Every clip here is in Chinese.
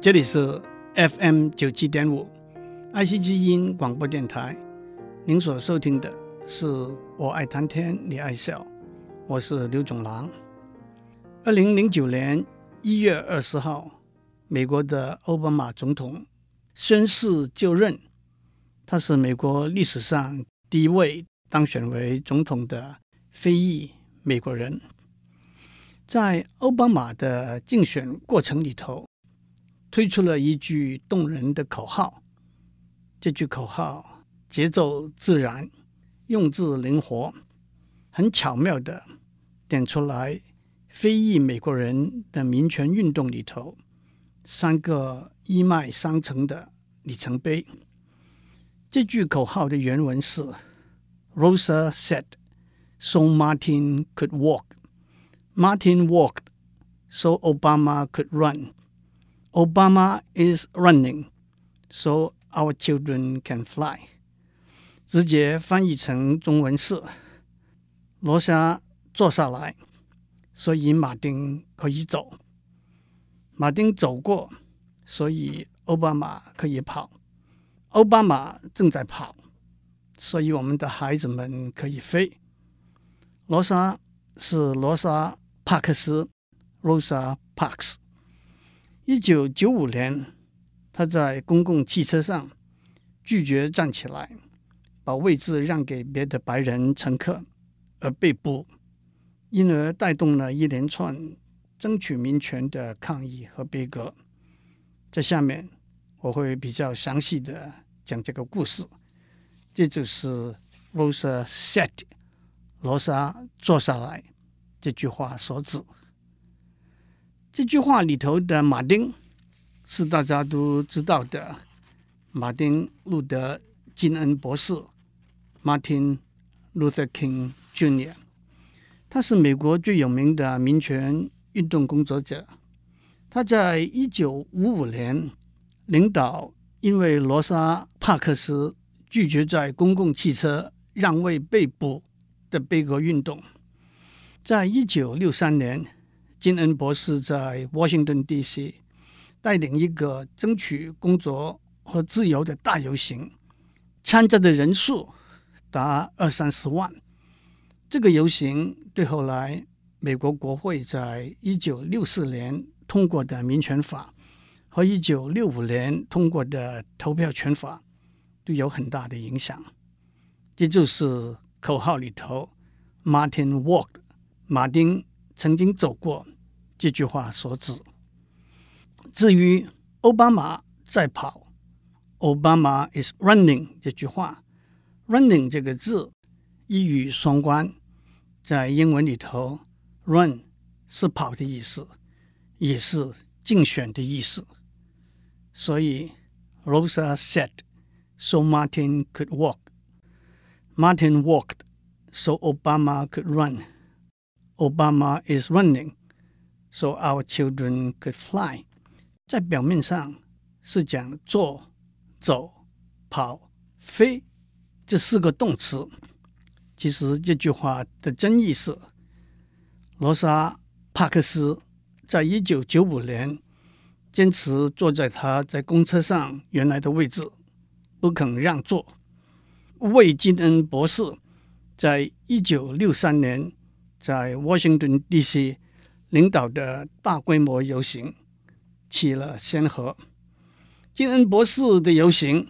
这里是 FM 九七点五爱惜之音广播电台。您所收听的是《我爱谈天你爱笑》，我是刘总郎。二零零九年一月二十号，美国的奥巴马总统宣誓就任，他是美国历史上第一位当选为总统的非裔美国人。在奥巴马的竞选过程里头，推出了一句动人的口号，这句口号节奏自然，用字灵活，很巧妙地点出来非裔美国人的民权运动里头三个一脉相承的里程碑。这句口号的原文是：Rosa said, so Martin could walk. Martin walked, so Obama could run. Obama is running, so our children can fly. 直接翻译成中文是：罗莎坐下来，所以马丁可以走；马丁走过，所以奥巴马可以跑；奥巴马正在跑，所以我们的孩子们可以飞。罗莎是罗莎·帕克斯 （Rosa Parks）。一九九五年，他在公共汽车上拒绝站起来，把位置让给别的白人乘客，而被捕，因而带动了一连串争取民权的抗议和悲歌。在下面我会比较详细的讲这个故事。这就是 Rosa said，罗莎坐下来这句话所指。这句话里头的马丁是大家都知道的，马丁·路德·金恩博士 （Martin Luther King Jr.）。他是美国最有名的民权运动工作者。他在一九五五年领导因为罗莎·帕克斯拒绝在公共汽车让位被捕的悲歌运动。在一九六三年。金恩博士在 Washington D.C. 带领一个争取工作和自由的大游行，参加的人数达二三十万。这个游行对后来美国国会在一九六四年通过的民权法和一九六五年通过的投票权法都有很大的影响。这就是口号里头 “Martin Walk” 马丁。曾经走过这句话所指。至于奥巴马在跑，Obama is running 这句话，running 这个字一语双关，在英文里头，run 是跑的意思，也是竞选的意思。所以 Rosa said, so Martin could walk. Martin walked, so Obama could run. Obama is running, so our children could fly。在表面上是讲坐、走、跑、飞这四个动词，其实这句话的真意是：罗莎·帕克斯在一九九五年坚持坐在他在公车上原来的位置，不肯让座；魏金恩博士在一九六三年。在 Washington D.C. 领导的大规模游行起了先河。金恩博士的游行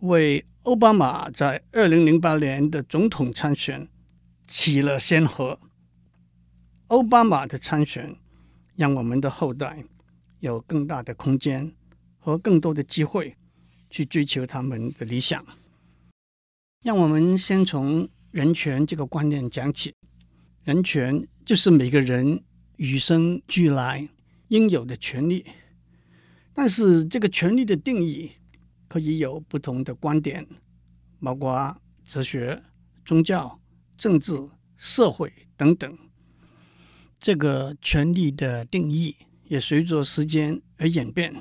为奥巴马在二零零八年的总统参选起了先河。奥巴马的参选让我们的后代有更大的空间和更多的机会去追求他们的理想。让我们先从人权这个观念讲起。人权就是每个人与生俱来应有的权利，但是这个权利的定义可以有不同的观点，包括哲学、宗教、政治、社会等等。这个权利的定义也随着时间而演变，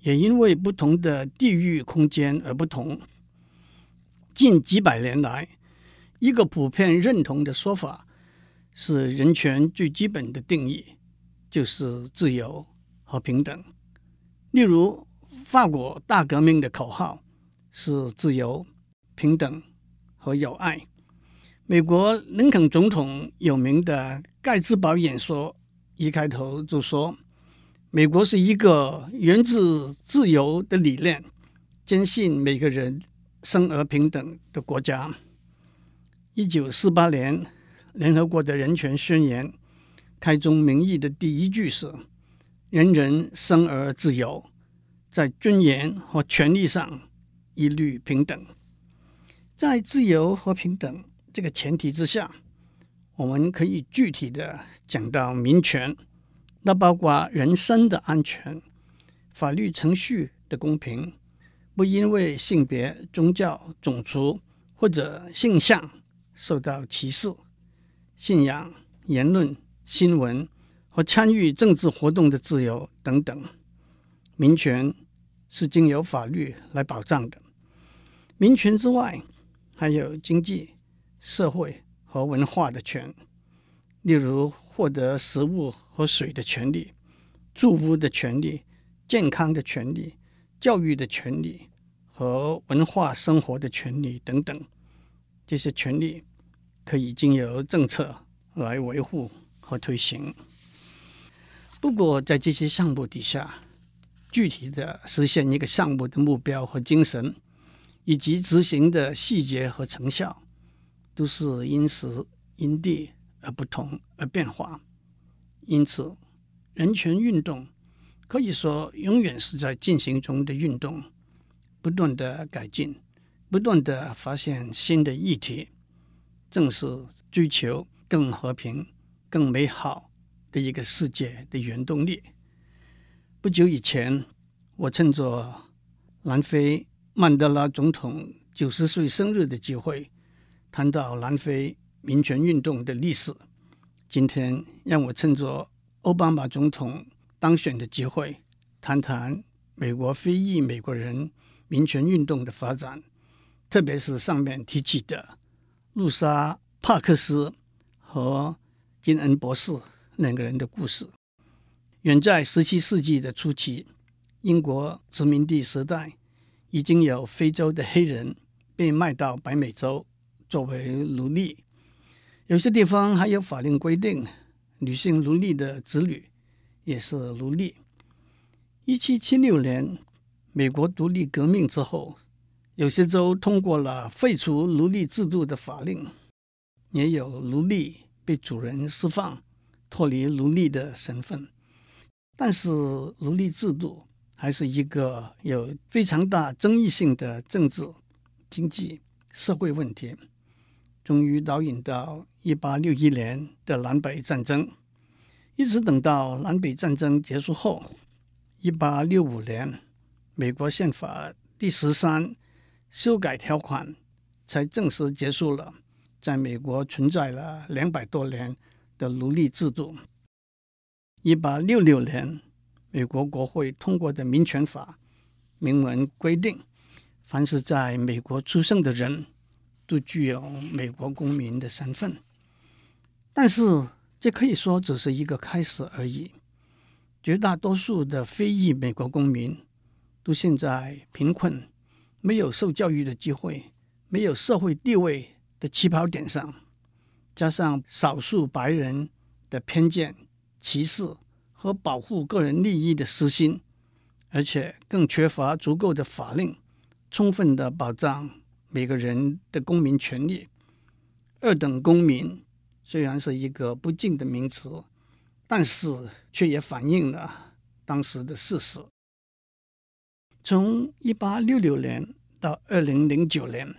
也因为不同的地域空间而不同。近几百年来，一个普遍认同的说法。是人权最基本的定义，就是自由和平等。例如，法国大革命的口号是自由、平等和友爱。美国林肯总统有名的盖茨堡演说一开头就说：“美国是一个源自自由的理念，坚信每个人生而平等的国家。”一九四八年，联合国的人权宣言开宗明义的第一句是：“人人生而自由，在尊严和权利上一律平等。”在自由和平等。这个前提之下，我们可以具体的讲到民权，那包括人身的安全、法律程序的公平，不因为性别、宗教、种族或者性向受到歧视，信仰、言论、新闻和参与政治活动的自由等等。民权是经由法律来保障的。民权之外，还有经济。社会和文化的权，例如获得食物和水的权利、住屋的权利、健康的权利、教育的权利和文化生活的权利等等，这些权利可以经由政策来维护和推行。不过，在这些项目底下，具体的实现一个项目的目标和精神，以及执行的细节和成效。都是因时因地而不同而变化，因此，人权运动可以说永远是在进行中的运动，不断的改进，不断的发现新的议题，正是追求更和平、更美好的一个世界的原动力。不久以前，我趁着南非曼德拉总统九十岁生日的机会。谈到南非民权运动的历史，今天让我趁着奥巴马总统当选的机会，谈谈美国非裔美国人民权运动的发展，特别是上面提起的露莎·帕克斯和金恩博士两个人的故事。远在十七世纪的初期，英国殖民地时代，已经有非洲的黑人被卖到北美洲。作为奴隶，有些地方还有法令规定，女性奴隶的子女也是奴隶。一七七六年，美国独立革命之后，有些州通过了废除奴隶制度的法令，也有奴隶被主人释放，脱离奴隶的身份。但是，奴隶制度还是一个有非常大争议性的政治、经济、社会问题。终于导引到一八六一年的南北战争，一直等到南北战争结束后，一八六五年，美国宪法第十三修改条款才正式结束了在美国存在了两百多年的奴隶制度。一八六六年，美国国会通过的民权法明文规定，凡是在美国出生的人，都具有美国公民的身份，但是这可以说只是一个开始而已。绝大多数的非裔美国公民都现在贫困、没有受教育的机会、没有社会地位的起跑点上，加上少数白人的偏见、歧视和保护个人利益的私心，而且更缺乏足够的法令，充分的保障。每个人的公民权利，二等公民虽然是一个不敬的名词，但是却也反映了当时的事实。从一八六六年到二零零九年，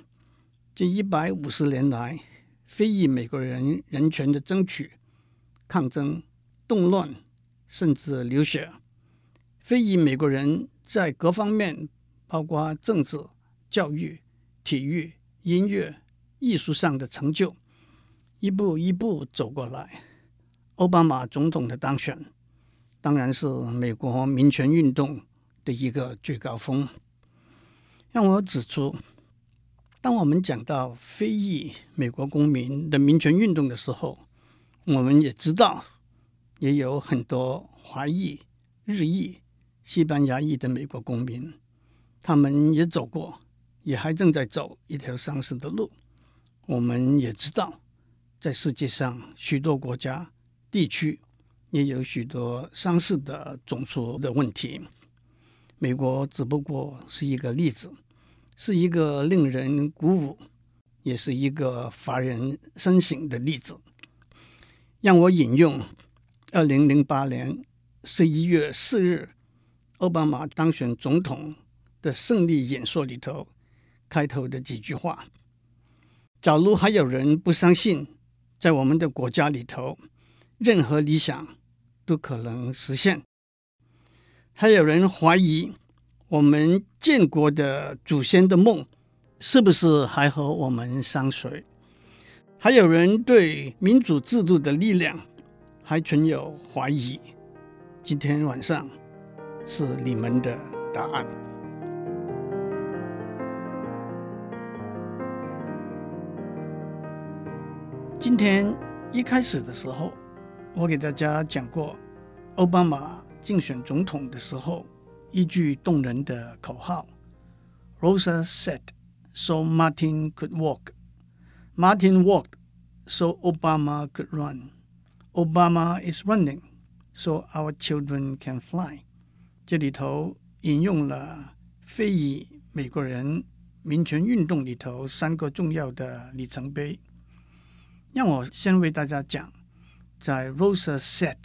这一百五十年来，非裔美国人人权的争取、抗争、动乱，甚至流血。非裔美国人在各方面，包括政治、教育。体育、音乐、艺术上的成就，一步一步走过来。奥巴马总统的当选，当然是美国民权运动的一个最高峰。让我指出，当我们讲到非裔美国公民的民权运动的时候，我们也知道，也有很多华裔、日裔、西班牙裔的美国公民，他们也走过，也还正在走一条相似的路。我们也知道，在世界上许多国家地区也有许多相似的种族的问题。美国只不过是一个例子，是一个令人鼓舞，也是一个发人深省的例子。让我引用二零零八年十一月四日奥巴马当选总统的胜利演说里头开头的几句话：假如还有人不相信，在我们的国家里头，任何理想都可能实现；还有人怀疑我们建国的祖先的梦是不是还和我们相随。还有人对民主制度的力量还存有怀疑。今天晚上是你们的答案。今天一开始的时候，我给大家讲过，奥巴马竞选总统的时候一句动人的口号：“Rosa said, so Martin could walk.” Martin walked so Obama could run. Obama is running so our children can fly. 这里头引用了非裔美国人民权运动里头三个重要的里程碑。让我先为大家讲，在 Rosa said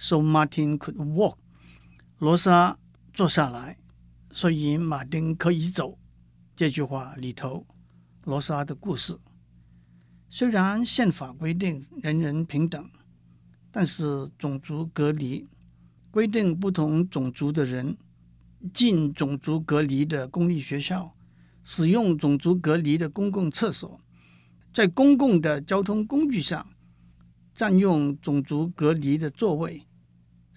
so Martin could walk，罗莎坐下来，所以马丁可以走。这句话里头，罗莎的故事。虽然宪法规定人人平等，但是种族隔离规定不同种族的人进种族隔离的公立学校，使用种族隔离的公共厕所，在公共的交通工具上占用种族隔离的座位，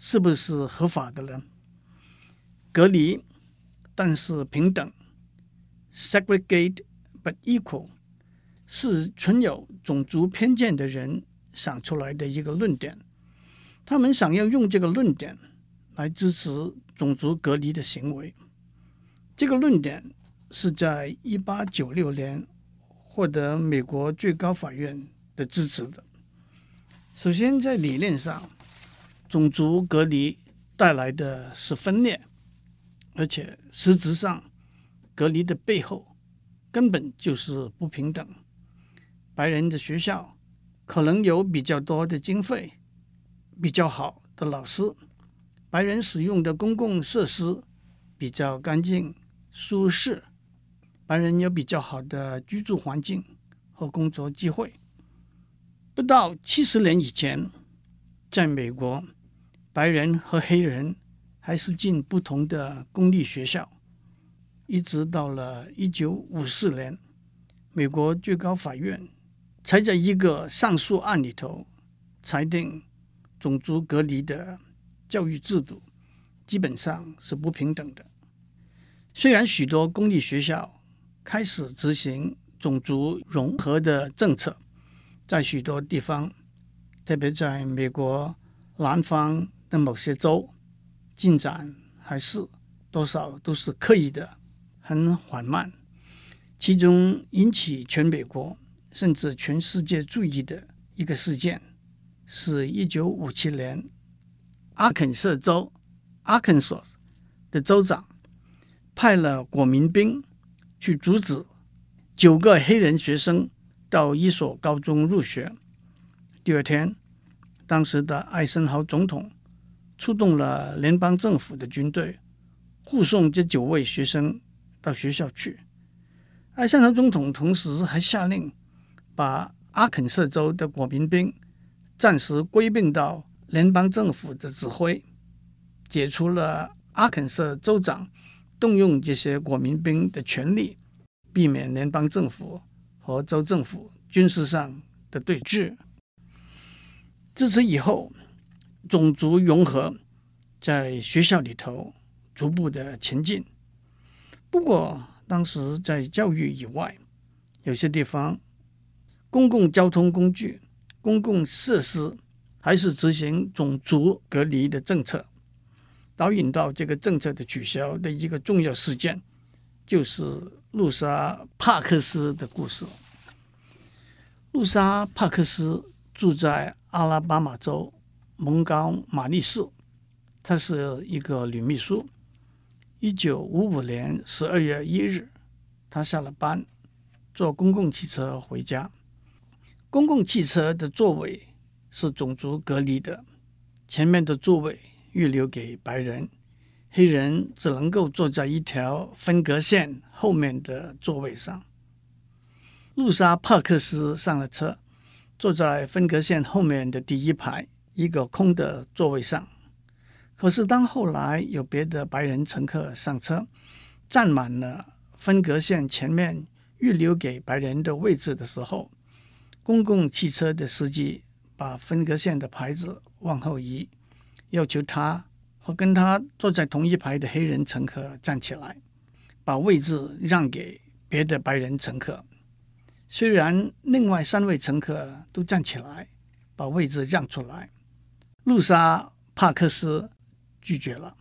是不是合法的呢？隔离，但是平等，segregate but equal。是存有种族偏见的人想出来的一个论点，他们想要用这个论点来支持种族隔离的行为。这个论点是在一八九六年获得美国最高法院的支持的。首先，在理念上，种族隔离带来的是分裂，而且实质上，隔离的背后根本就是不平等。白人的学校可能有比较多的经费，比较好的老师，白人使用的公共设施比较干净舒适，白人有比较好的居住环境和工作机会。不到七十年以前，在美国，白人和黑人还是进不同的公立学校，一直到了一九五四年，美国最高法院。才在一个上诉案里头裁定，种族隔离的教育制度基本上是不平等的。虽然许多公立学校开始执行种族融合的政策，在许多地方，特别在美国南方的某些州，进展还是多少都是刻意的，很缓慢。其中引起全美国。甚至全世界注意的一个事件，是一九五七年，阿肯色州 （Arkansas） 的州长派了国民兵去阻止九个黑人学生到一所高中入学。第二天，当时的艾森豪总统出动了联邦政府的军队，护送这九位学生到学校去。艾森豪总统同时还下令。把阿肯色州的国民兵暂时归并到联邦政府的指挥，解除了阿肯色州长动用这些国民兵的权利，避免联邦政府和州政府军事上的对峙。自此以后，种族融合在学校里头逐步的前进。不过，当时在教育以外，有些地方。公共交通工具、公共设施还是执行种族隔离的政策。导引到这个政策的取消的一个重要事件，就是露莎·帕克斯的故事。露莎·帕克斯住在阿拉巴马州蒙高马利士，她是一个女秘书。一九五五年十二月一日，她下了班，坐公共汽车回家。公共汽车的座位是种族隔离的，前面的座位预留给白人，黑人只能够坐在一条分隔线后面的座位上。露莎·帕克斯上了车，坐在分隔线后面的第一排一个空的座位上。可是，当后来有别的白人乘客上车，占满了分隔线前面预留给白人的位置的时候，公共汽车的司机把分隔线的牌子往后移，要求他和跟他坐在同一排的黑人乘客站起来，把位置让给别的白人乘客。虽然另外三位乘客都站起来，把位置让出来，露莎·帕克斯拒绝了。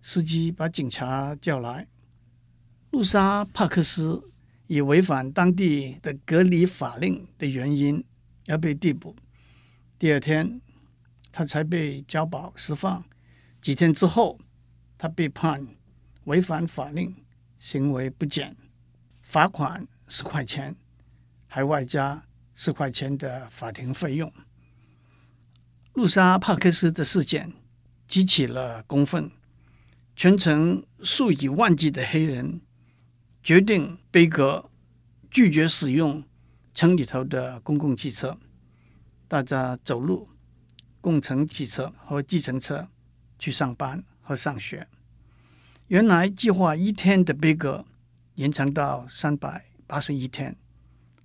司机把警察叫来，露莎·帕克斯。以违反当地的隔离法令的原因而被逮捕。第二天，他才被交保释放。几天之后，他被判违反法令，行为不检，罚款十块钱，还外加十块钱的法庭费用。露莎·帕克斯的事件激起了公愤，全城数以万计的黑人。决定悲格拒绝使用城里头的公共汽车，大家走路、共乘汽车和计程车去上班和上学。原来计划一天的悲格延长到三百八十一天，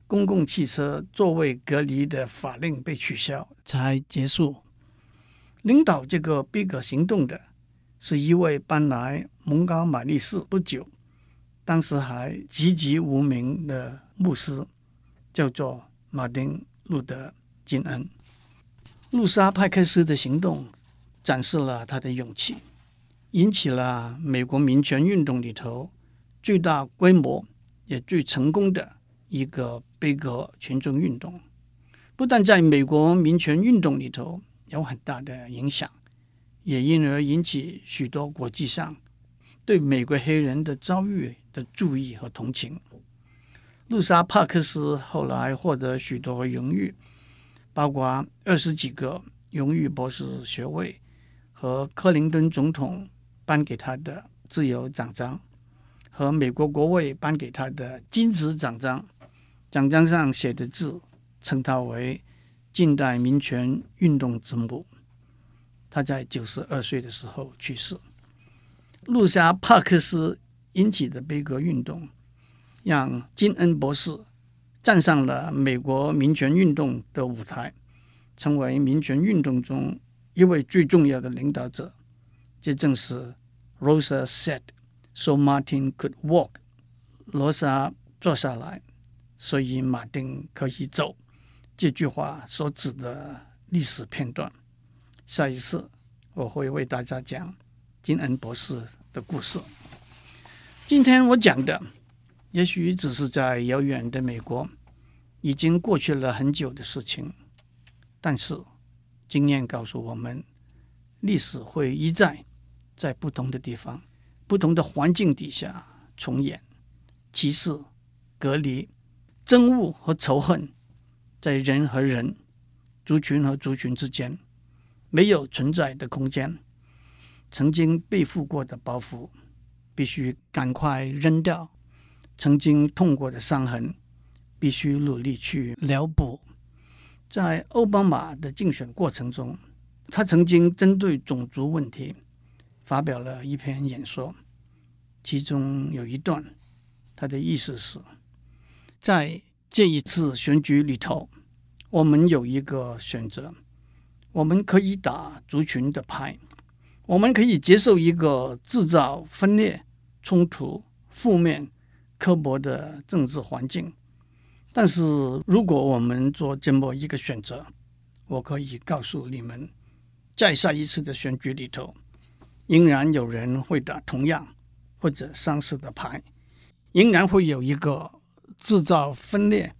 公共汽车座位隔离的法令被取消才结束。领导这个贝格行动的是一位搬来蒙高马利市不久。当时还籍籍无名的牧师，叫做马丁·路德·金恩。路莎·派克斯的行动展示了他的勇气，引起了美国民权运动里头最大规模也最成功的一个贝格群众运动。不但在美国民权运动里头有很大的影响，也因而引起许多国际上对美国黑人的遭遇的注意和同情。露莎·帕克斯后来获得许多荣誉，包括二十几个荣誉博士学位和克林顿总统颁给他的自由奖章，和美国国会颁给他的金质奖章。奖章上写的字称他为近代民权运动之母。他在九十二岁的时候去世。路莎·帕克斯。引起的悲歌运动，让金恩博士站上了美国民权运动的舞台，成为民权运动中一位最重要的领导者。这正是 Rosa said, so Martin could walk。罗莎坐下来，所以马丁可以走。这句话所指的历史片段。下一次我会为大家讲金恩博士的故事。今天我讲的，也许只是在遥远的美国已经过去了很久的事情，但是经验告诉我们，历史会一再在不同的地方、不同的环境底下重演。歧视、隔离、憎恶和仇恨，在人和人、族群和族群之间没有存在的空间。曾经背负过的包袱。必须赶快扔掉曾经痛过的伤痕，必须努力去疗补。在奥巴马的竞选过程中，他曾经针对种族问题发表了一篇演说，其中有一段，他的意思是，在这一次选举里头，我们有一个选择，我们可以打族群的牌，我们可以接受一个制造分裂。冲突、负面、刻薄的政治环境，但是如果我们做这么一个选择，我可以告诉你们，在下一次的选举里头，仍然有人会打同样或者相似的牌，仍然会有一个制造分裂、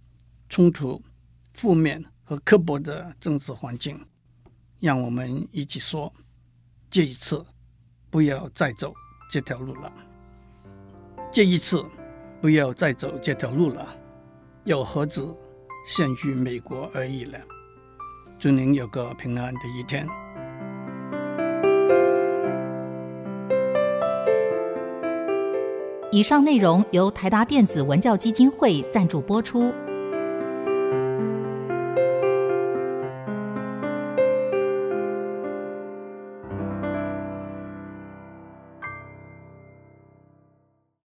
冲突、负面和刻薄的政治环境。让我们一起说，这一次不要再走这条路了。这一次不要再走这条路了，又何止限于美国而已呢？祝您有个平安的一天。以上内容由台达电子文教基金会赞助播出。